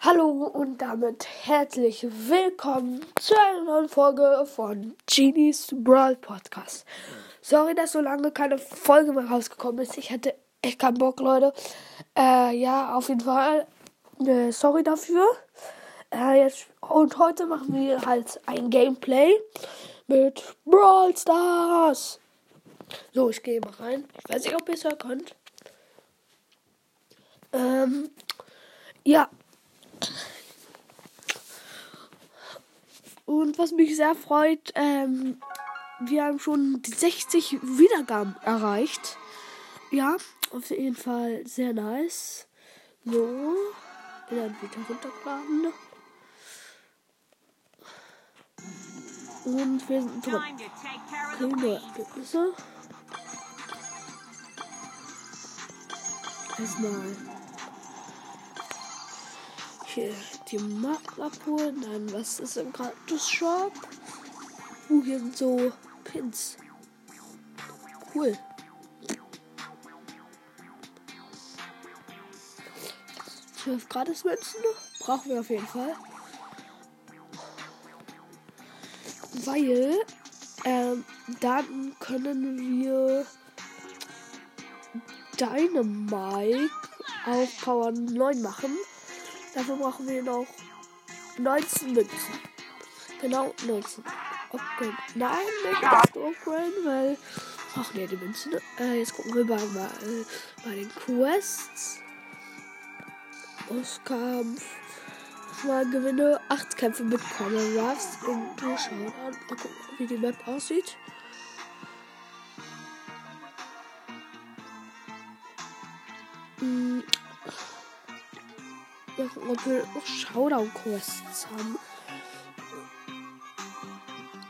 Hallo und damit herzlich willkommen zu einer neuen Folge von Genies Brawl Podcast. Sorry, dass so lange keine Folge mehr rausgekommen ist. Ich hatte echt keinen Bock, Leute. Äh, ja, auf jeden Fall. Äh, sorry dafür. Äh, jetzt, und heute machen wir halt ein Gameplay mit Brawl Stars. So, ich gehe mal rein. Ich weiß nicht, ob ihr es hören könnt. Ähm, ja. Und was mich sehr freut, ähm, wir haben schon die 60 Wiedergaben erreicht. Ja, auf jeden Fall sehr nice. So, dann wieder runtergeladen. Und wir sind drin. Okay, Ergebnisse. Erstmal hier die Marken abholen. Was ist im Gratis-Shop? Uh, hier sind so Pins. Cool. Zwölf Gratis-Münzen brauchen wir auf jeden Fall. Weil ähm, dann können wir Dynamite auf Power 9 machen. Dafür brauchen wir noch 19 Münzen. Genau, 19. Okay. Nein, nicht das durchrennen, weil. Ach nee, die Münzen. Äh, jetzt gucken wir mal, mal bei den Quests. Bosskampf. Mal gewinne 8 Kämpfe mit Common Ruffs und durchschauen an. Mal gucken, wie die Map aussieht. Wir noch Showdown-Quests haben.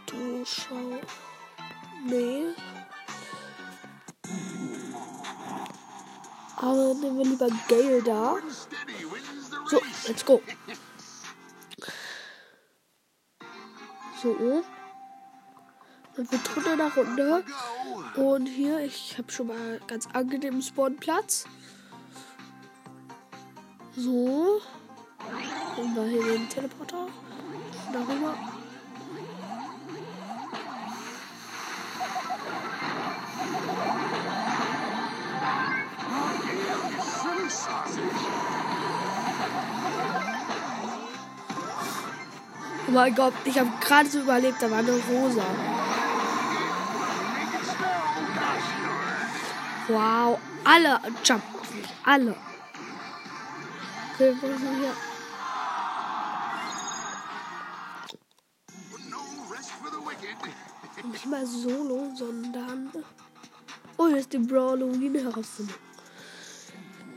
Durchschau. Nee. Aber nehmen wir lieber Gale da. So, let's go. So. Dann wird drunter nach runter. Und hier, ich habe schon mal ganz angenehmen Spawnplatz. So. Und wir hier den Teleporter. Darüber. Oh mein Gott, ich habe gerade so überlebt, da war eine Rosa. Wow, alle jumpen auf mich, alle. Okay, wo sind wir hier? Nicht mal solo, sondern. Oh, hier ist die Brawlowine herausfinden.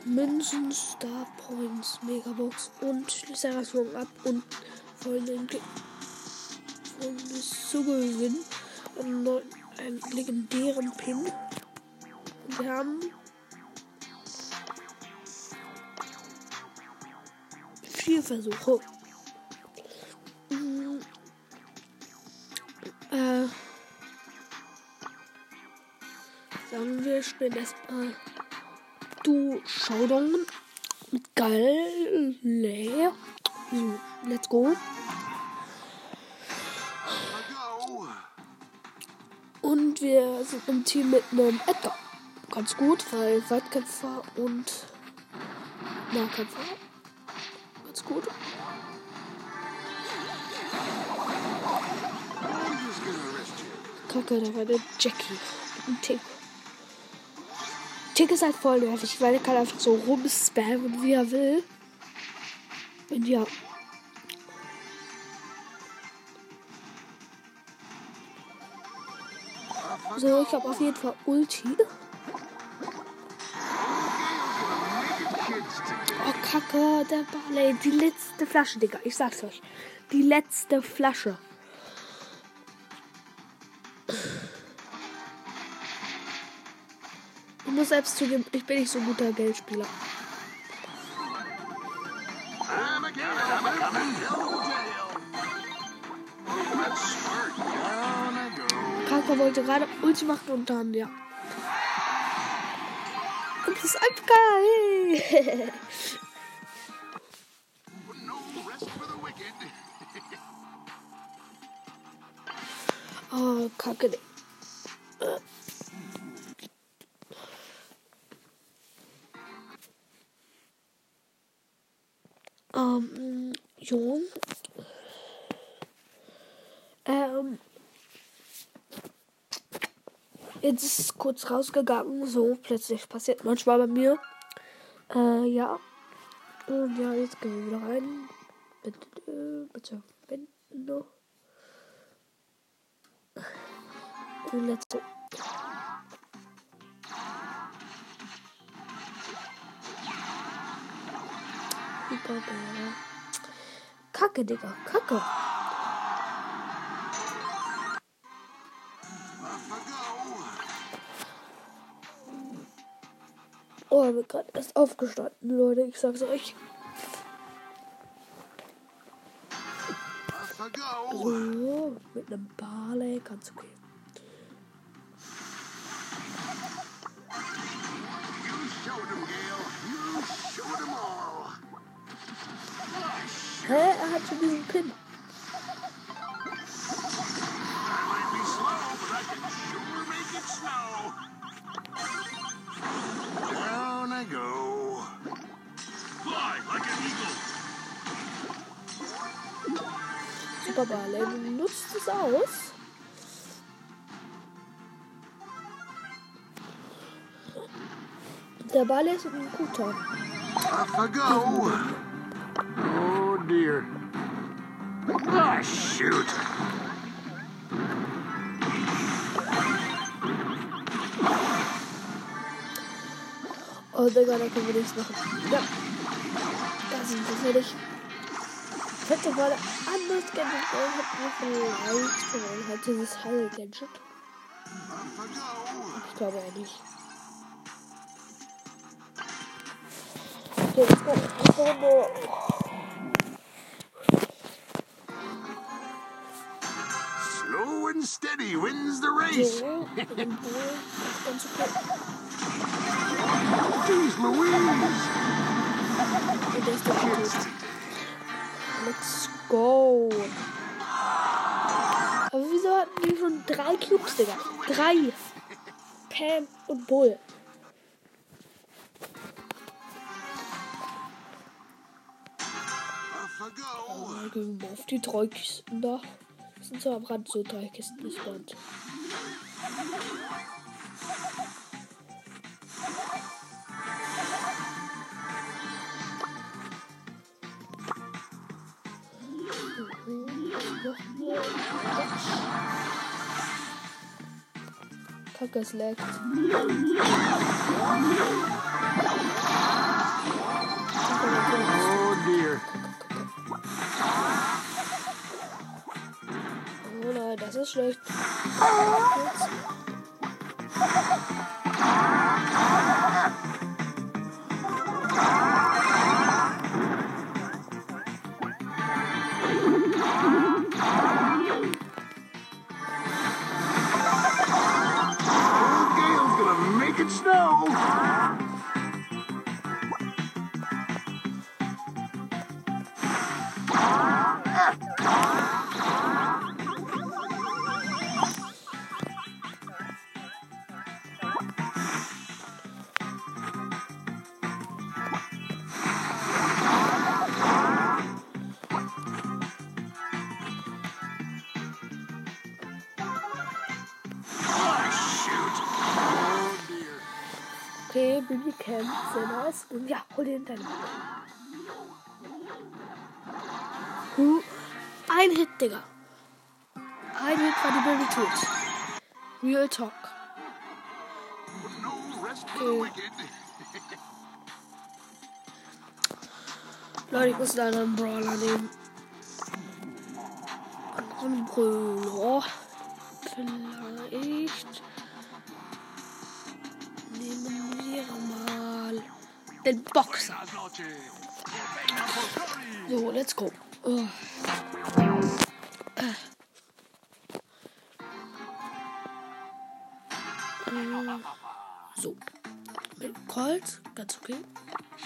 Münzen, Star Points, Megabox und Schlüsselrationen ab und folgenden folgendes zu gewinnen. Einen, einen legendären Pin. Wir haben vier Versuche. Mhm. Äh, sagen wir, spielen erstmal Du Showdown mit Galileo. So, let's go. Und wir sind im Team mit einem Edgar. Ganz gut, weil Weitkämpfer und Nahkämpfer. Kacke, da war der Jackie. Ein Tick. Tick ist halt voll nervig, weil er kann einfach so rumspammen, wie er will. Und ja. So, ich habe auf jeden Fall Ulti. Oh, Kacke, der Barley. Die letzte Flasche, Digga. Ich sag's euch. Die letzte Flasche. Selbst zugeben, ich bin nicht so ein guter Geldspieler. Kaka wollte gerade Ulti machen und dann, ja. Und das ist einfach geil. Oh, kacke. Ähm, jetzt ist es kurz rausgegangen, so plötzlich passiert manchmal bei mir. Äh, ja. Und ja, jetzt gehen wir wieder rein. Bitte, bitte noch. Und. Superbär. Kacke, Digga, Kacke. Bin gerade erst aufgestanden, Leute. Ich sag's euch. So, mit einem Barley, ganz okay. Hä? Er hat schon diesen Pin. Super Barley, nutzt es aus. Der Barley ist ein guter. Off I go. Oh dear. Ah, shoot. Oh, Digga, da können wir nichts machen. Ja. Sind wir fertig. Ich hätte ein anderes Gadget. Ich hab mir vielleicht gewonnen. Halt dieses I go. Ich glaube ja nicht. Okay, go. Let's go. go. Slow and steady wins the race. Jeez Louise. Und der ist doch gut. Let's go. Aber wieso hatten die schon drei Cubes, Digga? Drei. Pam und Bull. Dann gehen wir auf die drei Kisten da. Das sind so am Rand so drei Kisten gespawnt. Kacke, es laggt. Oh dear. Oh nein, das ist schlecht. Old Camp, sehr nice. Und ja, hol den deine Huh. Ein Hit, Digga. Ein Hit war die Baby tot. Real Talk. Okay. Leute, ich muss einen anderen Brawler nehmen. Anderen Brawler. Vielleicht. Den Boxer. So, let's go. Oh. Äh. Ähm, So. Mit Colt, ganz okay. Ich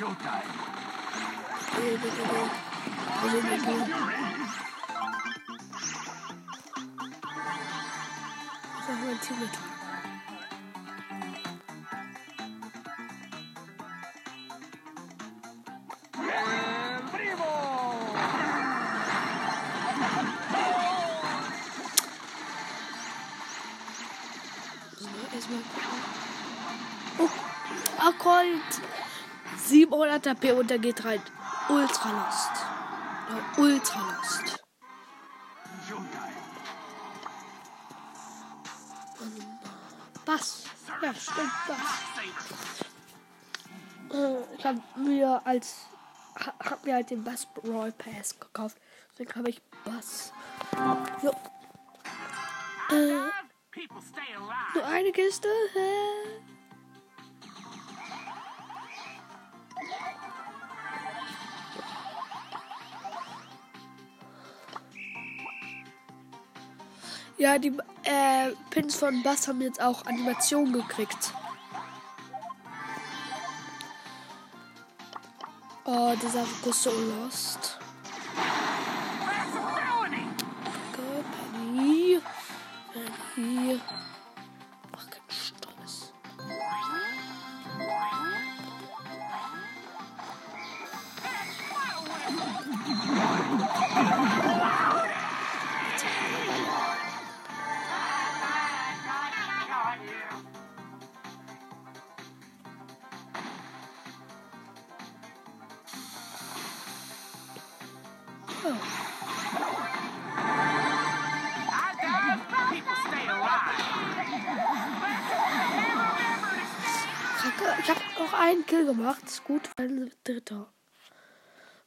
sag mein Team mit. 700 HP und der geht rein. Ultra Lost. Ja, Ultra Lost. Bass. Ja, stimmt, Bass. Äh, Ich habe mir als ha- hab mir halt den Bass Royal Pass gekauft. Deswegen habe ich Bass. Jo. Äh, nur eine Kiste. Hä? Ja, die äh, Pins von Bass haben jetzt auch Animationen gekriegt. Oh, dieser Fokus so lost. Ist gut, ein dritter.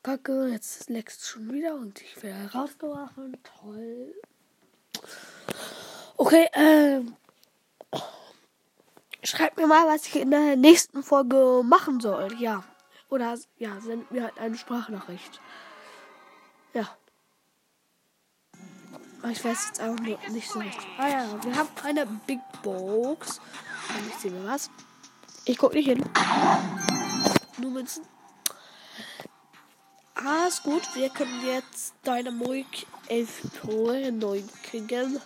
Kacke, jetzt leckst schon wieder und ich werde rausgeworfen. Toll. Okay, ähm. Schreibt mir mal, was ich in der nächsten Folge machen soll. Ja. Oder ja, sendet mir halt eine Sprachnachricht. Ja. Ich weiß jetzt nur nicht so richtig. Ah ja, wir haben eine Big Box. Ich sehe mir was. Ich guck nicht hin. Nur Münzen. Ah, ist gut. Wir können jetzt Dynamik 11 Pro neu kriegen.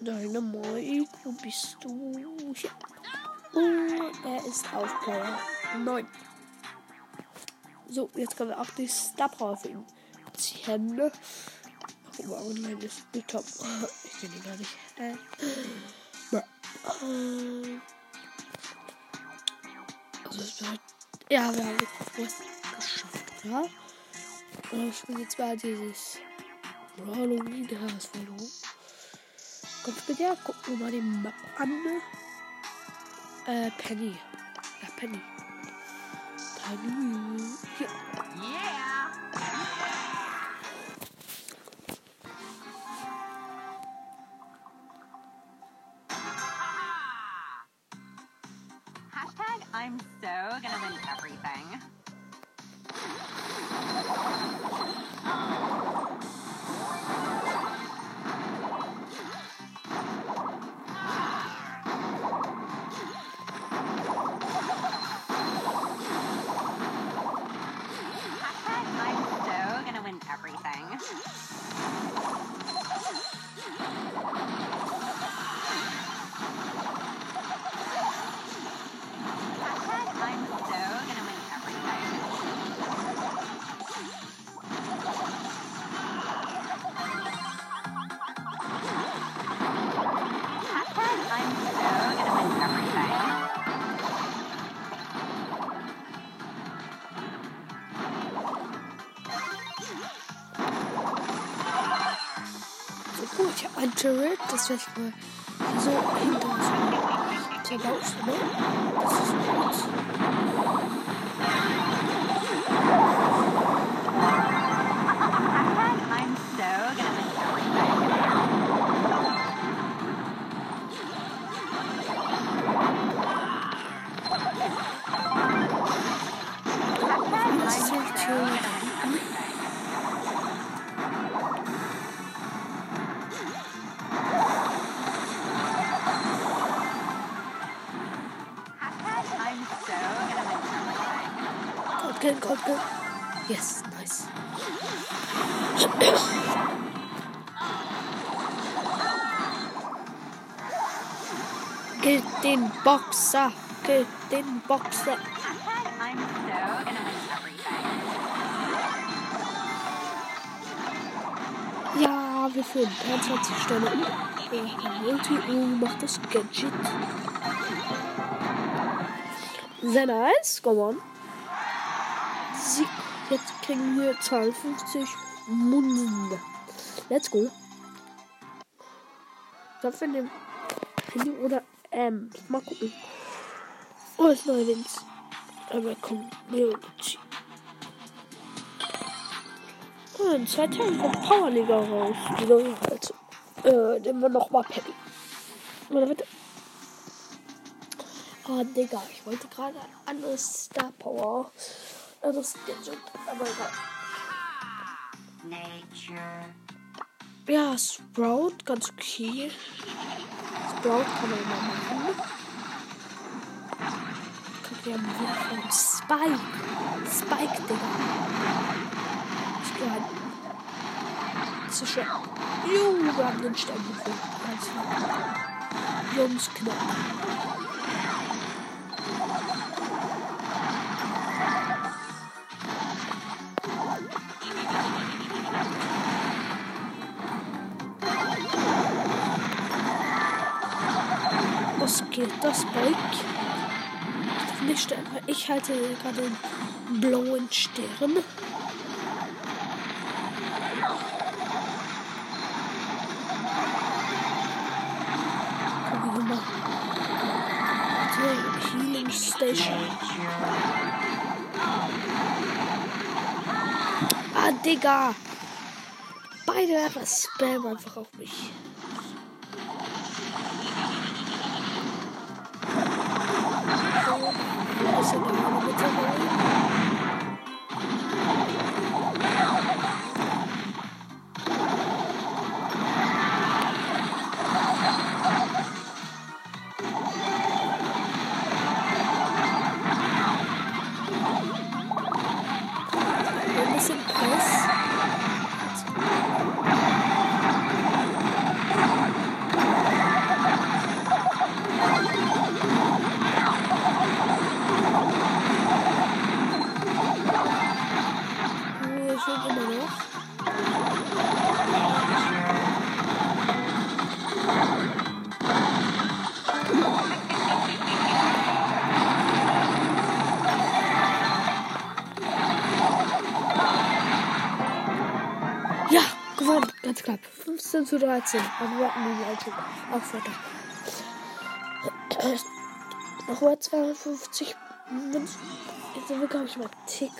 Dynamik, wo bist du? Hier. Oh, er ist auf Player 9. So, jetzt können wir auch die Star Power für ihn ziehen. Guck mal, online ist die Top. Ich sehe die gar nicht. Äh. Also es wird. Ja, wir haben es geschafft, ja? Und ich spiele jetzt mal dieses Halloween Herausforderung. Kommt mit ja, gucken wir mal die Map an. Äh, Penny. Ja, Penny. Penny. Hier. Ich habe ein Turret, das ich mal so hinter uns Baustelle. Das ist gut. Gott. Yes, nice. Gilt den Boxer. Gilt den Boxer. Ja, wir führen 23 Sterne. Oh, Multi oh, macht das Gadget. Sehr nice. Come on. Kriegen wir 52 Munden. Let's go. Glaube, wir nehmen Handy oder M. Mal gucken. Oh, ist neu links. Aber komm, Biologie. Oh, in zwei Tagen kommt Powerliga raus. Wieder halt. Äh, nehmen wir nochmal Penny. Oder bitte. Oh, Digga, ich wollte gerade ein anderes Star Power. Anderes Gadget. Aber egal. Nature. Ja, Sprout, ganz okay. Sprout kann man immer machen. Guck, wir haben hier von Spike. Spike, Digga. Ich geh rein. Das ist schön. Juhu, wir haben den Stern gefunden. Ganz. Jungs, knapp. Geht das, Spike? Nicht weil ich halte gerade den blauen Stern. Healing Station. Ah, Digga. Beide einfach spam einfach auf mich. Wo ist denn der Mann mit 15 zu 13. Aber wir hatten die Leitung. Auch weiter. Nochmal 250 Münzen. Jetzt sind wir, glaube ich, mal Tick.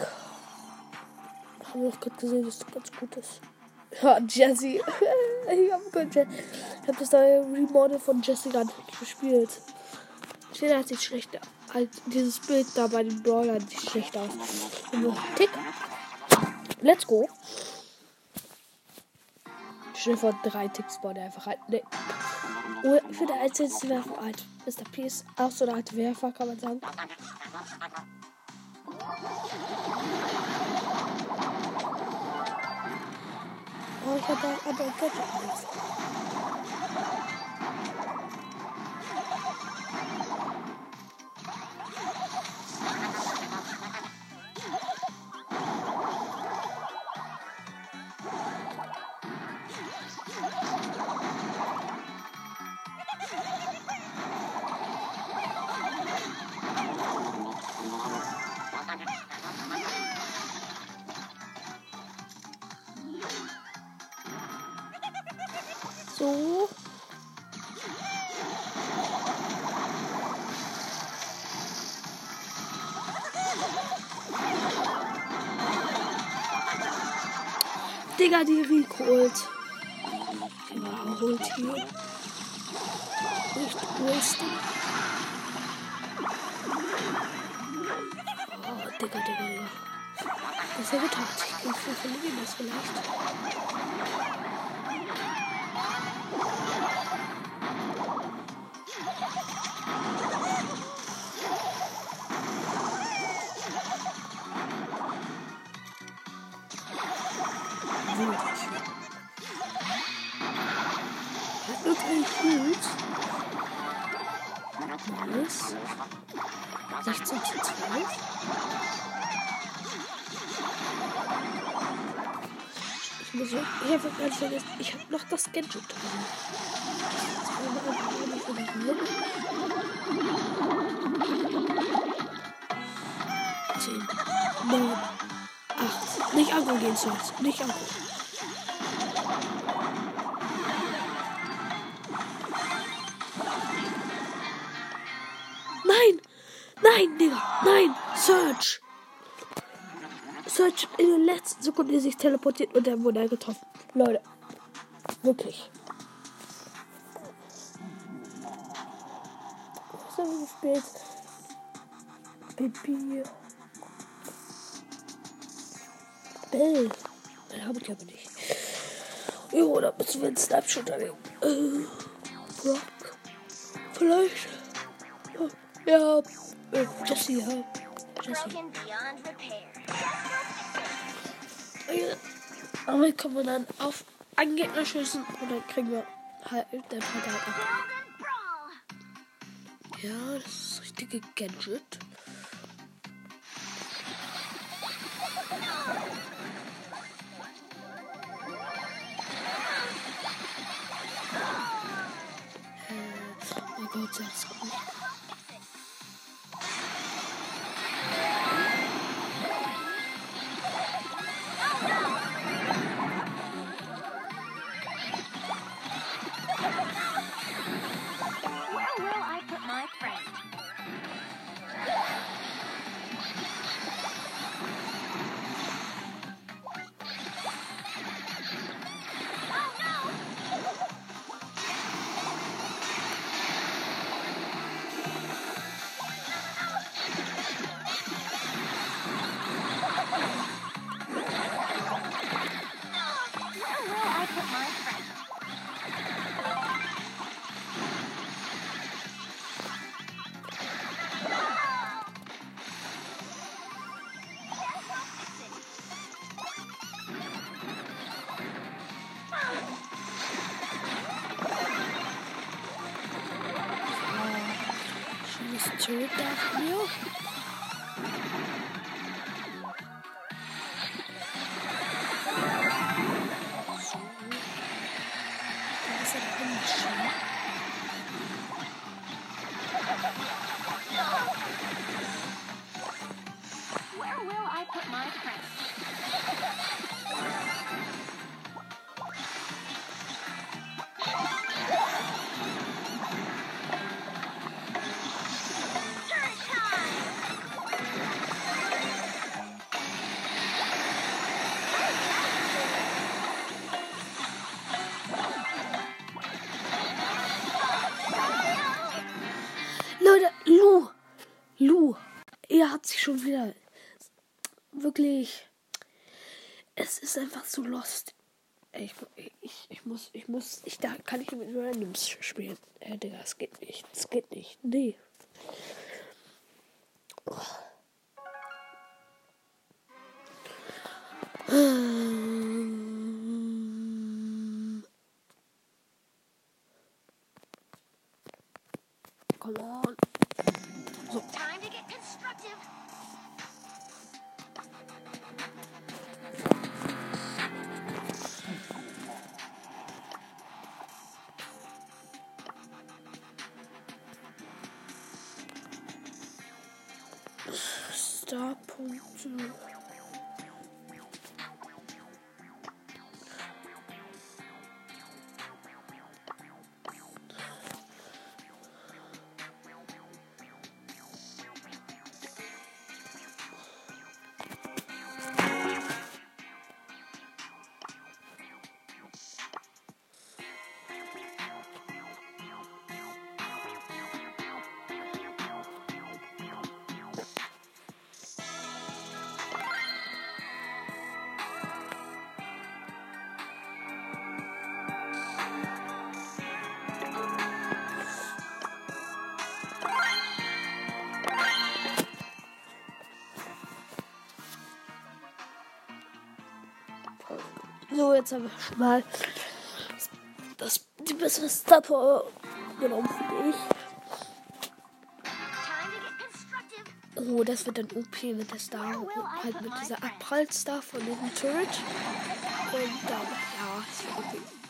Haben wir auch gerade gesehen, dass das ganz gut ist. Ja, Jessie. ich habe hab das neue Remodel von Jessie gar gespielt. Ich finde, das sieht schlecht aus. Halt, dieses Bild da bei den Brawlern sieht schlecht aus. Und noch Tick. Let's go. Schnell vor drei Ticks war der einfach halt. Nee. Oh, für der einzige Werfer halt. Mr. Peace. Auch so eine alte Werfer, kann man sagen. Oh, ich hab da aber Gadget. Digga, die Rico holt. Genau, holt hier. Nicht wasten. Oh, Digga, Digga, Digga. Das ist ja getan. Ich kann verlieren das vielleicht. Gut. Nice. 16 zu 12. Ich muss ja, ich habe ganz vergessen, ich habe noch das Gadget drin. Zehn, neun, acht. Nicht Agro gehen sollst. Nicht Agro. Sekunde sich teleportiert und er wurde getroffen. Leute. Wirklich. Was haben wir gespielt? Baby. Bell. Den habe ich aber nicht. Jo, da müssen wir einen Snapshot nehmen. Äh, Brock. Vielleicht. Ja, äh, Jesse, ja. Jesse. Damit können wir dann auf einen Gegner schießen und dann kriegen wir halt den halt ab. Ja, das ist das richtige Gadget. Äh, oh Gott, sag's gut. So lost. Ich, ich, ich muss, ich muss, ich da kann ich mit Randoms spielen. Äh, Digga, es geht nicht. Es geht nicht. Nee. Ähm. So, jetzt habe ich schon mal das, die bessere Star Power genommen, finde ich. So, das wird dann OP mit der Star, halt mit dieser Abprall-Star von diesem Turret. Und dann, ja, es wird OP.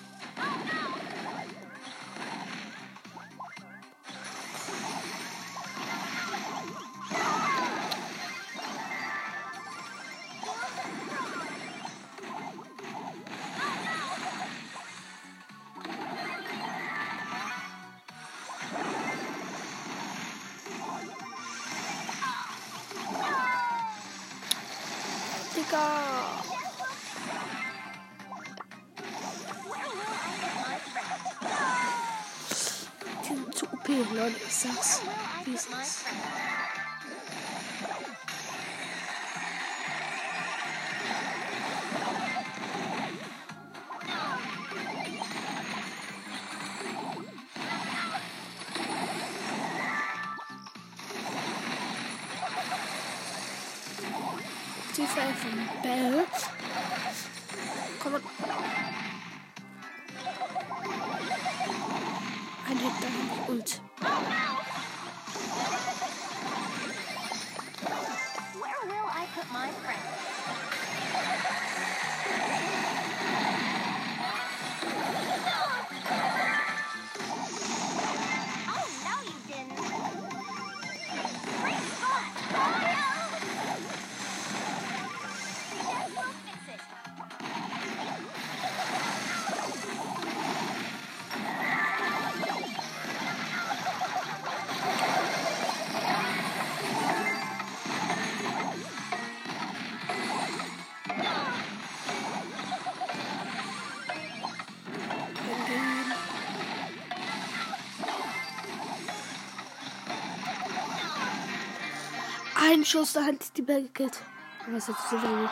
Schuss, da hat die Bell gekillt. Aber ist jetzt so wenig.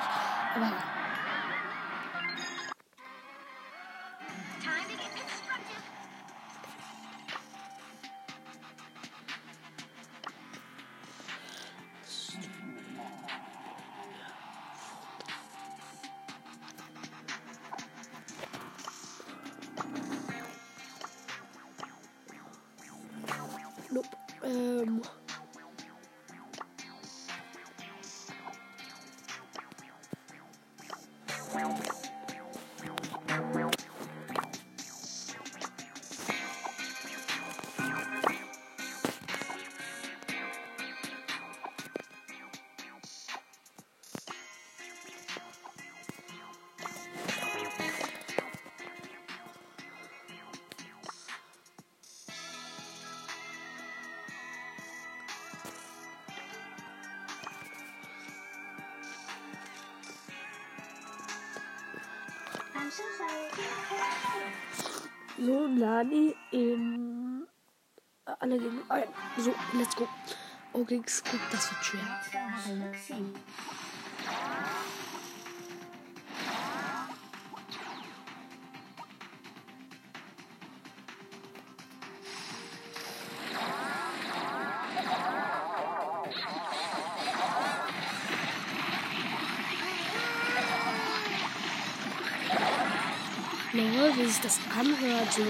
Aber In. äh, Alle gegen ein. So, let's go. Oh, gegen Squid, das wird schwer. Lol, wie sich das anhört. So,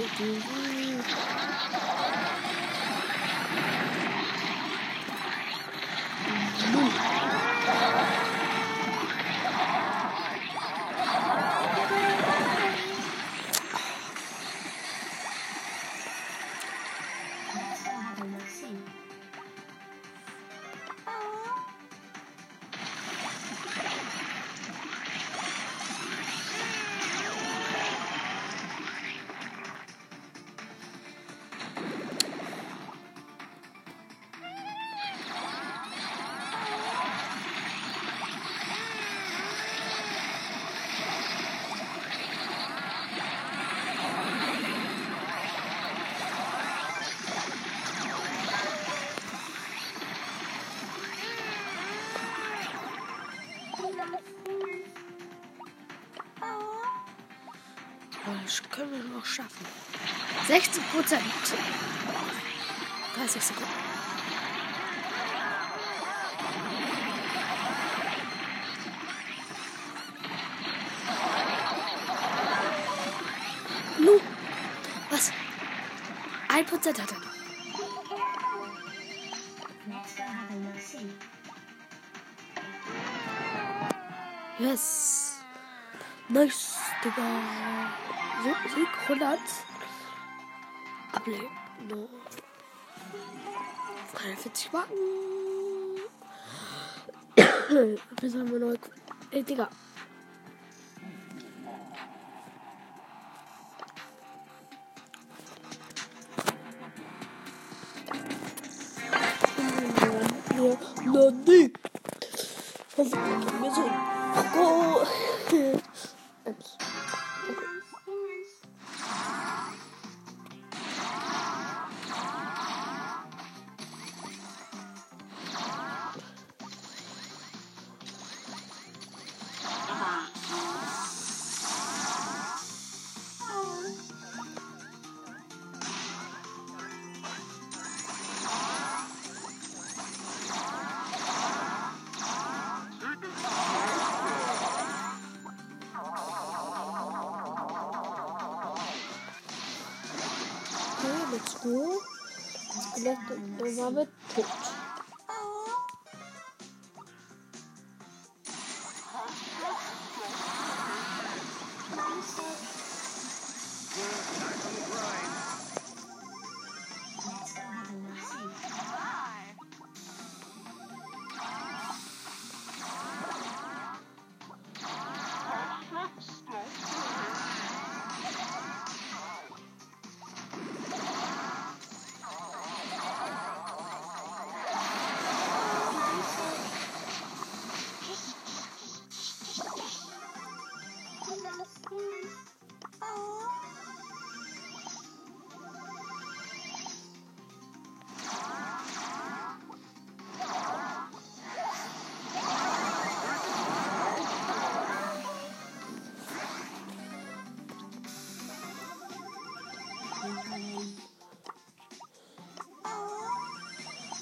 60 Prozent. 30 Sekunden. Nu, was? Ein Prozent hat er. Yes. Nice, Digga. So, Sieg 100. Appelez. Non. Frère, faites quoi Appelez mon nom. Et gars.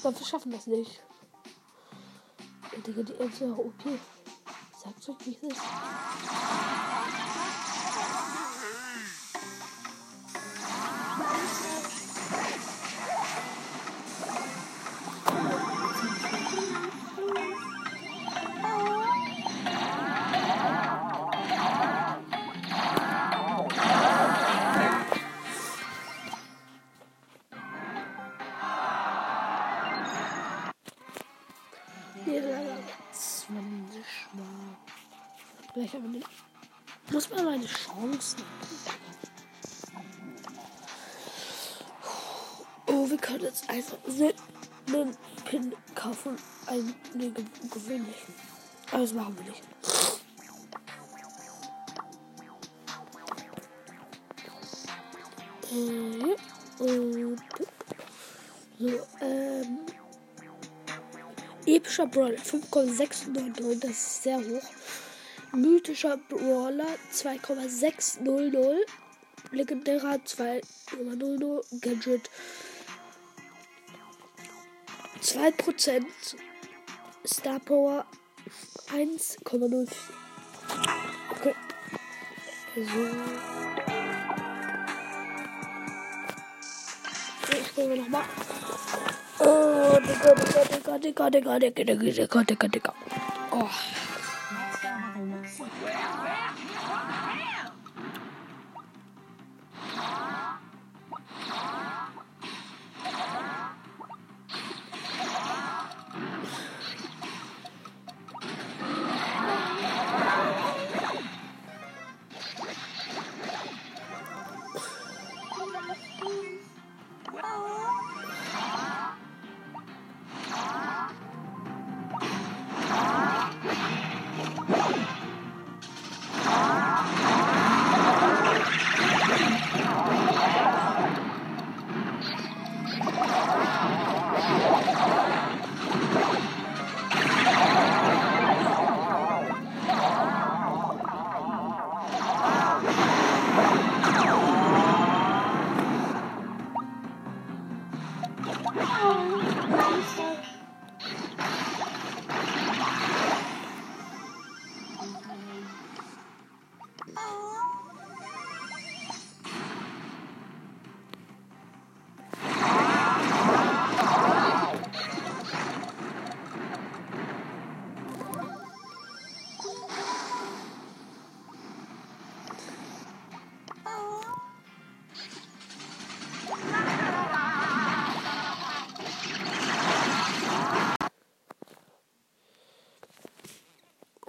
Glaube, wir schaffen das nicht. Digga, die Elf ist ja OP. Sag's euch, wie es ist. Machen wir. Äh, ja. Und so, ähm. Epischer Brawler 5,699, das ist sehr hoch. Mythischer Brawler 2,600. Legendärer 2,00. Gadget 2%. Star Power 1,04. Okay. So. Ich gucke nochmal. Oh, Digga, Digga, Digga, Digga, Digga, Digga, Digga, Digga, Digga. Oh.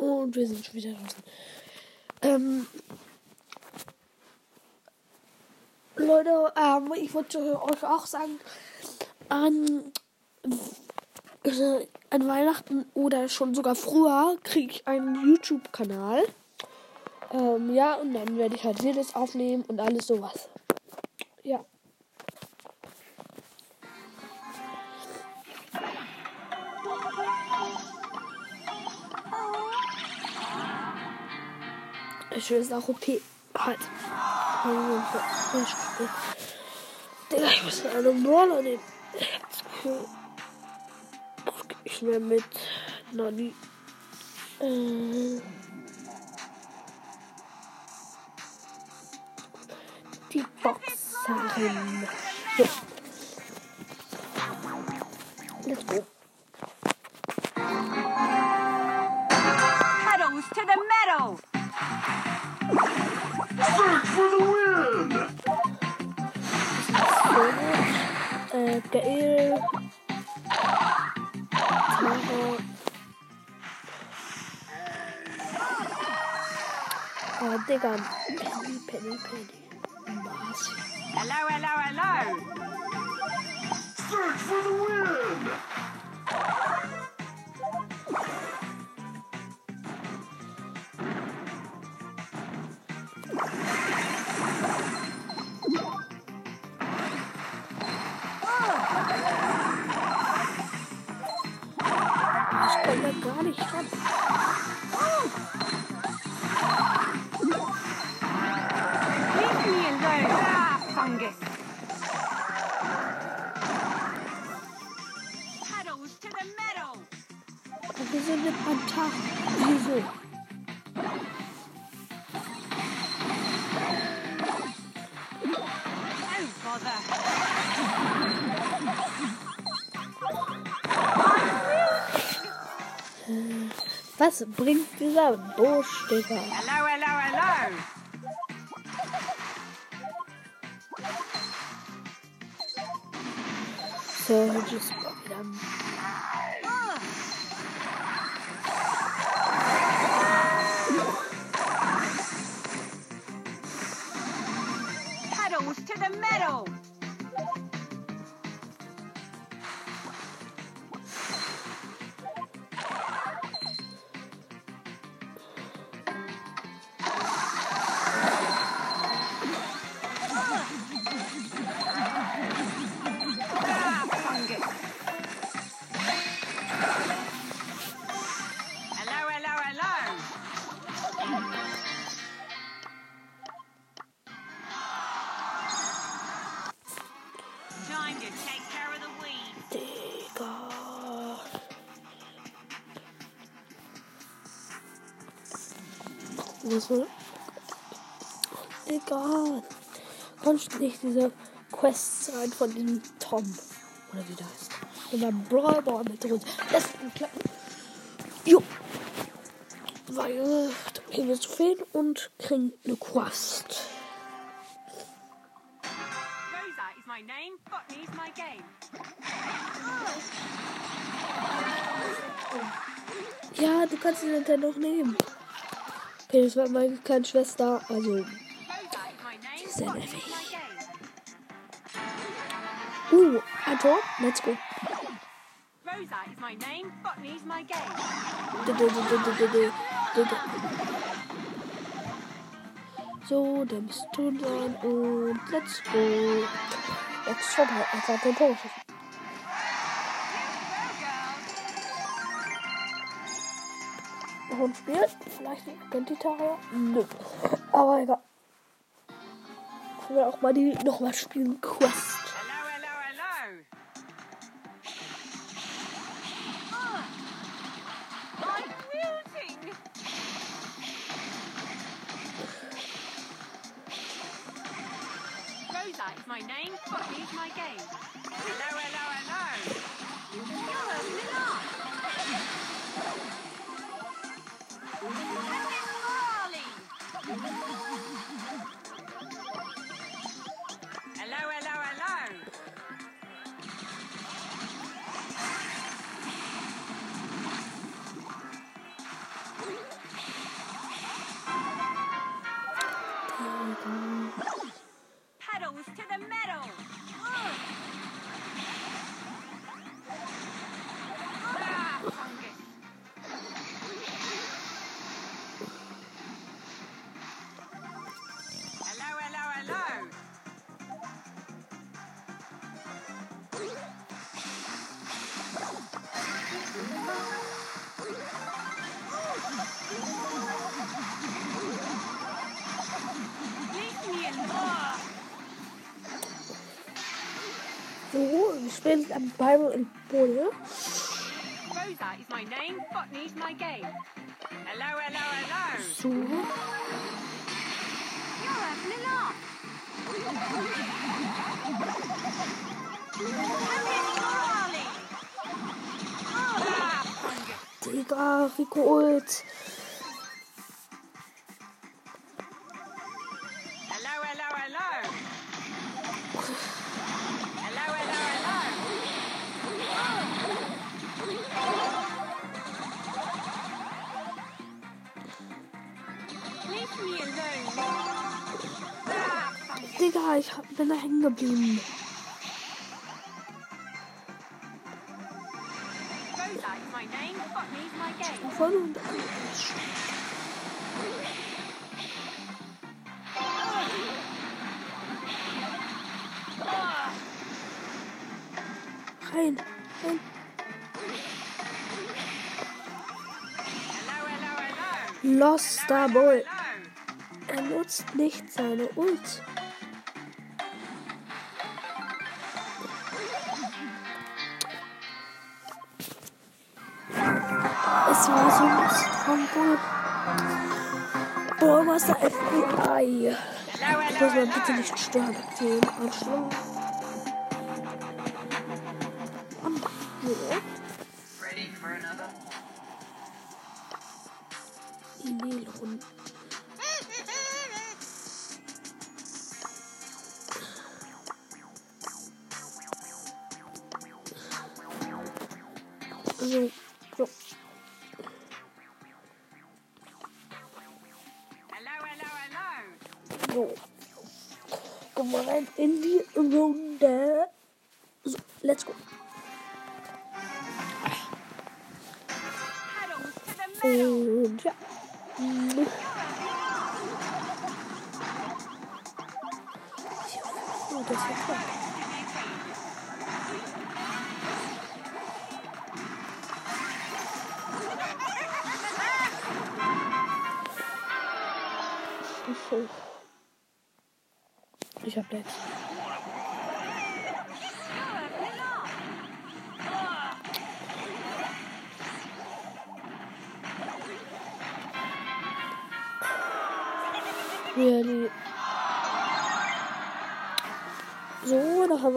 Und wir sind schon wieder draußen. Ähm, Leute, ähm, ich wollte euch auch sagen, an, an Weihnachten oder schon sogar früher kriege ich einen YouTube-Kanal. Ähm, ja, und dann werde ich halt Videos aufnehmen und alles sowas. Ich will es auch OP. Halt. Digga, ich muss einen Brawler nehmen. Ich nehme mit Nani. Äh, die Boxerin. Let's go. So, Gail. Tara. Oh, Digga. Penny, Penny, Penny. Was? Hello, hello, hello! Search for the win! Tag. Wieso? Was bringt dieser Busch, Digga? Hello, hello, hello! So, just so. Egal. Kannst nicht diese Quest sein von dem Tom. Oder wie das heißt. Und dann Brawl Ball mit drin. Das ist ein kleiner. Jo. Weil, äh, da kriegen wir Trophäen und kriegen eine Quest. Ja, du kannst den Nintendo nehmen. Okay, das war meine kleine Schwester. Also. Sehr nervig. Uh, ein Tor. Let's go. So, dann bist du dran und let's go. Jetzt schon als hat den Tor geschossen. Hund spielt. Vielleicht ein Identitarier. Nö. Aber egal. Können wir auch mal die nochmal spielen. Quest. my name, fuck is my game. Hello, hello, hello. Laugh. Come in, Charlie. Ah, fungus. Digga, Rico Ult. Bin da hängen geblieben. Voll und rein. rein. hello, hello, hello. Lost Star Boy. Er nutzt nicht seine Ult. 3. Ich muss mal bitte nicht sterben gehen. Anschluss. Am E-Mail runter.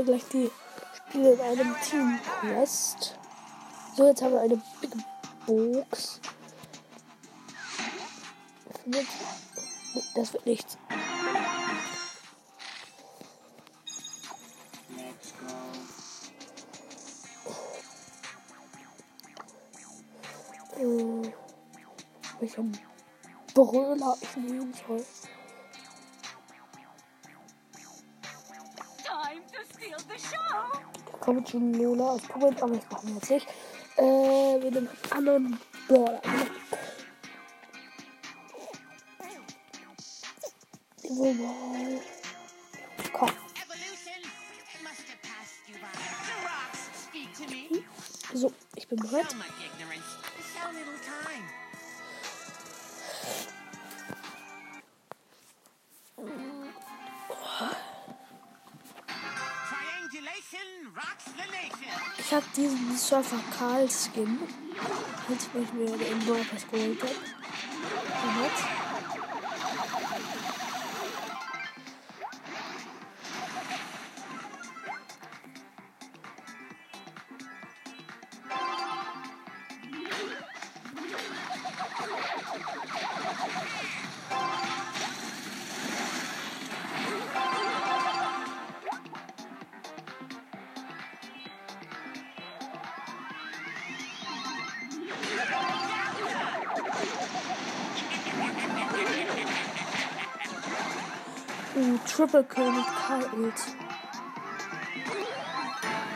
Gleich die Spiele in einem Team Quest. So, jetzt haben wir eine Big Box. Das wird nichts. Äh, welchen Brüller ich nehmen soll. Time kommt schon Lola aus Polen, aber machen wir jetzt nicht. Äh, nehmen einen anderen Brawler. Komm. So, ich bin bereit. Surfer Karl Skin. Als ich mir den Brawl geholt habe. Damals. Uh, Triple Kill mit Karl Ult.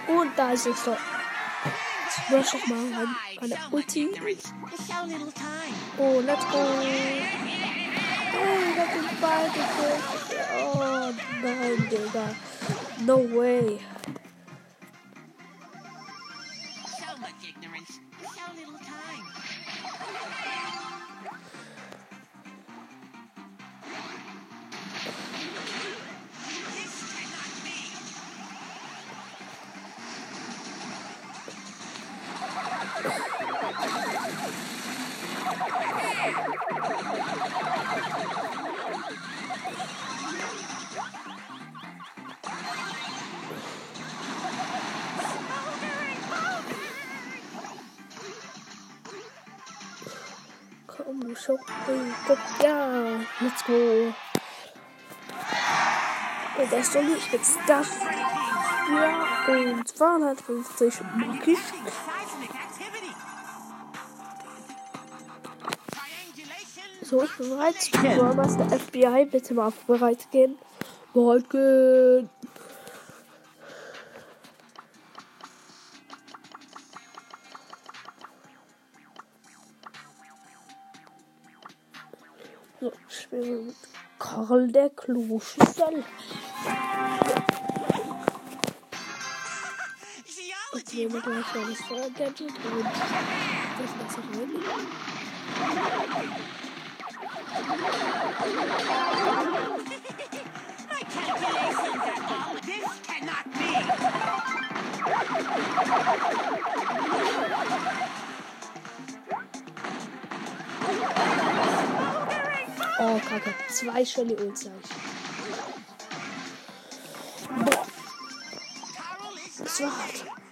Und da ist es doch. Smash doch mal rein. Meine Ulti. Just so little time. Oh, let's go. Hey, ich hab den Ball gekriegt. Oh nein, Digga. No way. Komm. Hey, guck. Ja, let's go. Oh, das doch nicht jetzt das. Ja, und 250 Markisch. Seismic So, ich bin bereit. Der FBI, bitte mal auf bereit gehen. Bereit gehen. So, spielen wir mit Karl der Kloschüssel. Ich nehme gleich das Feuergadget und das Wasser rein. Oh, kacke. Zwei Shelly Ult, sag ich. Boah, das war hart.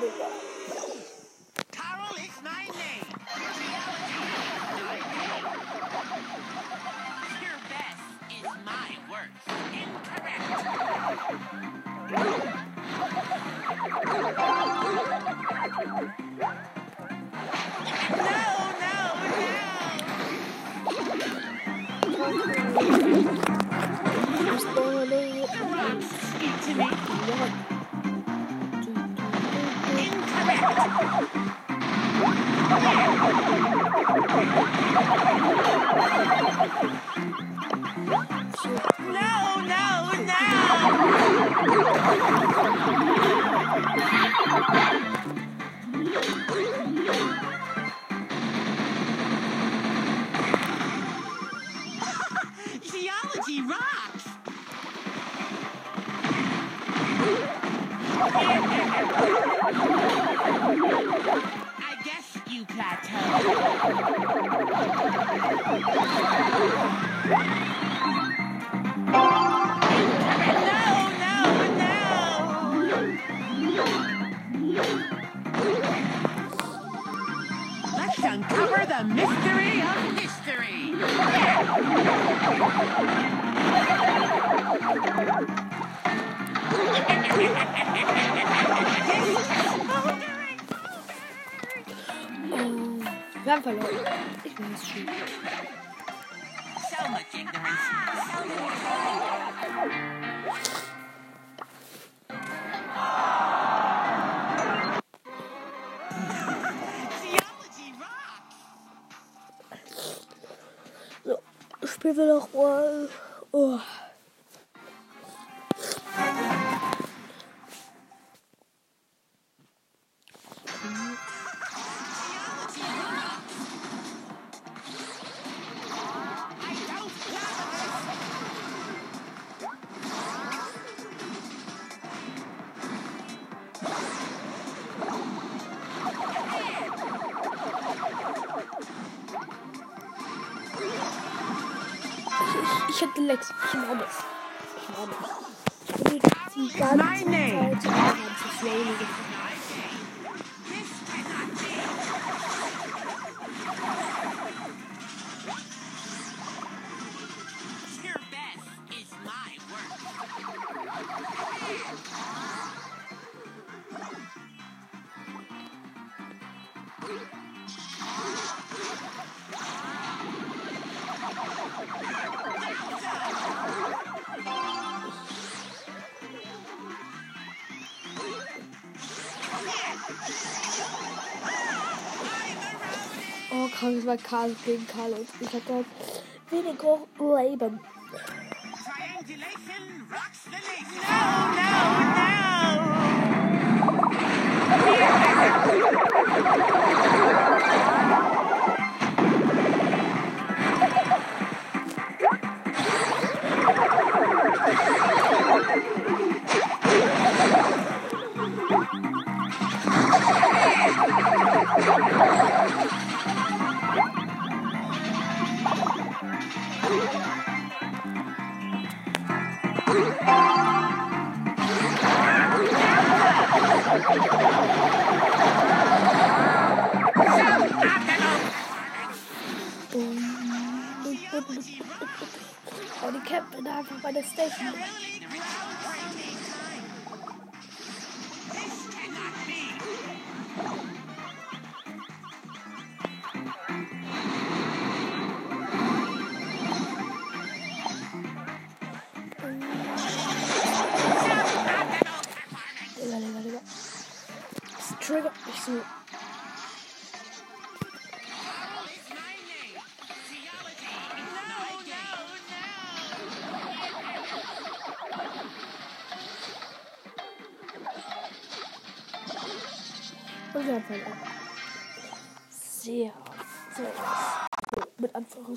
Kacke, So, spielen wir doch mal. Oh. Es war Karl gegen Karl und ich hatte weniger Leben. Die campen einfach bei der Station.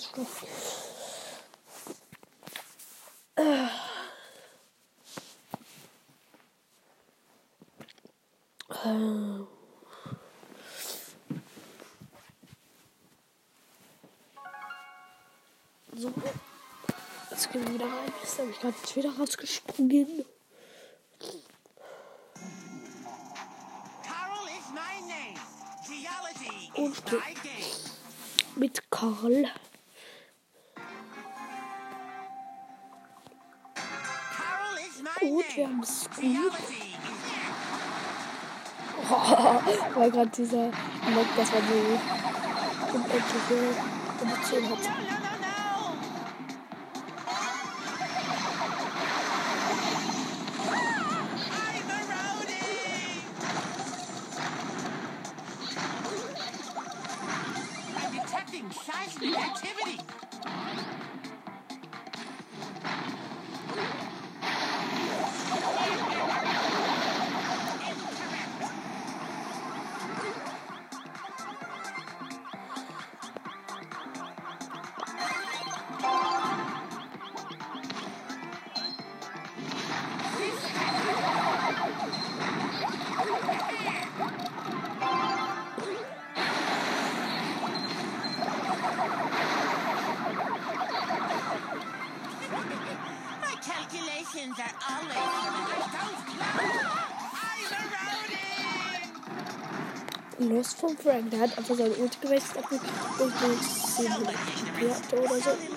Mit Anführungsstrichen. Äh. Äh. So, jetzt gehen wir wieder rein. Jetzt habe ich gerade wieder rausgesprungen. Und mit Karl. Gut, wir haben es gut. Is Weil gerade dieser Mod, dass man so unendliche Emotionen hat. Los von Frank, der hat einfach seine Ulti gewechselt, und 700 KP hatte oder so.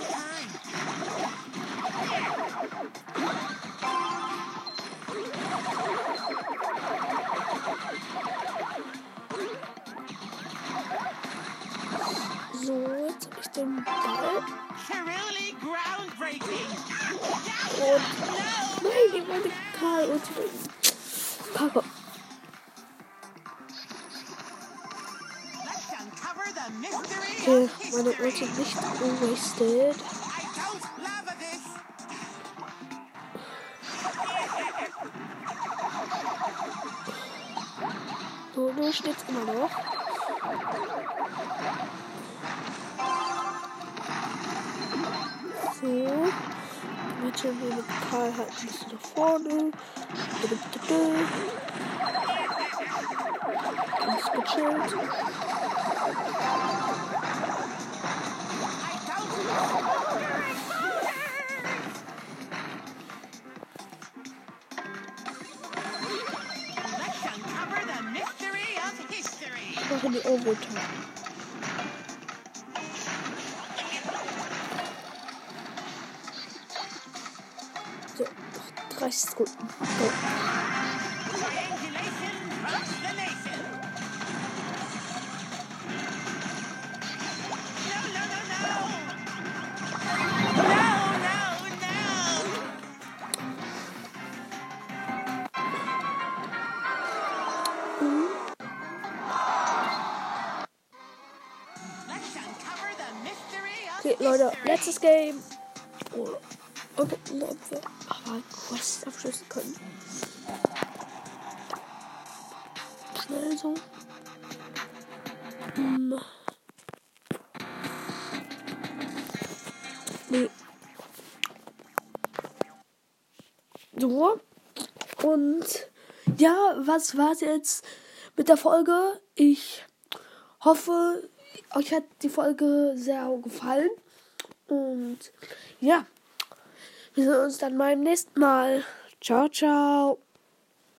Nur steht's immer noch. So. Wir mit Karl halt ein bisschen nach vorne. Ganz gechillt. Overtime. Was war's jetzt mit der Folge? Ich hoffe, euch hat die Folge sehr gefallen. Und ja, wir sehen uns dann beim nächsten Mal. Ciao, ciao.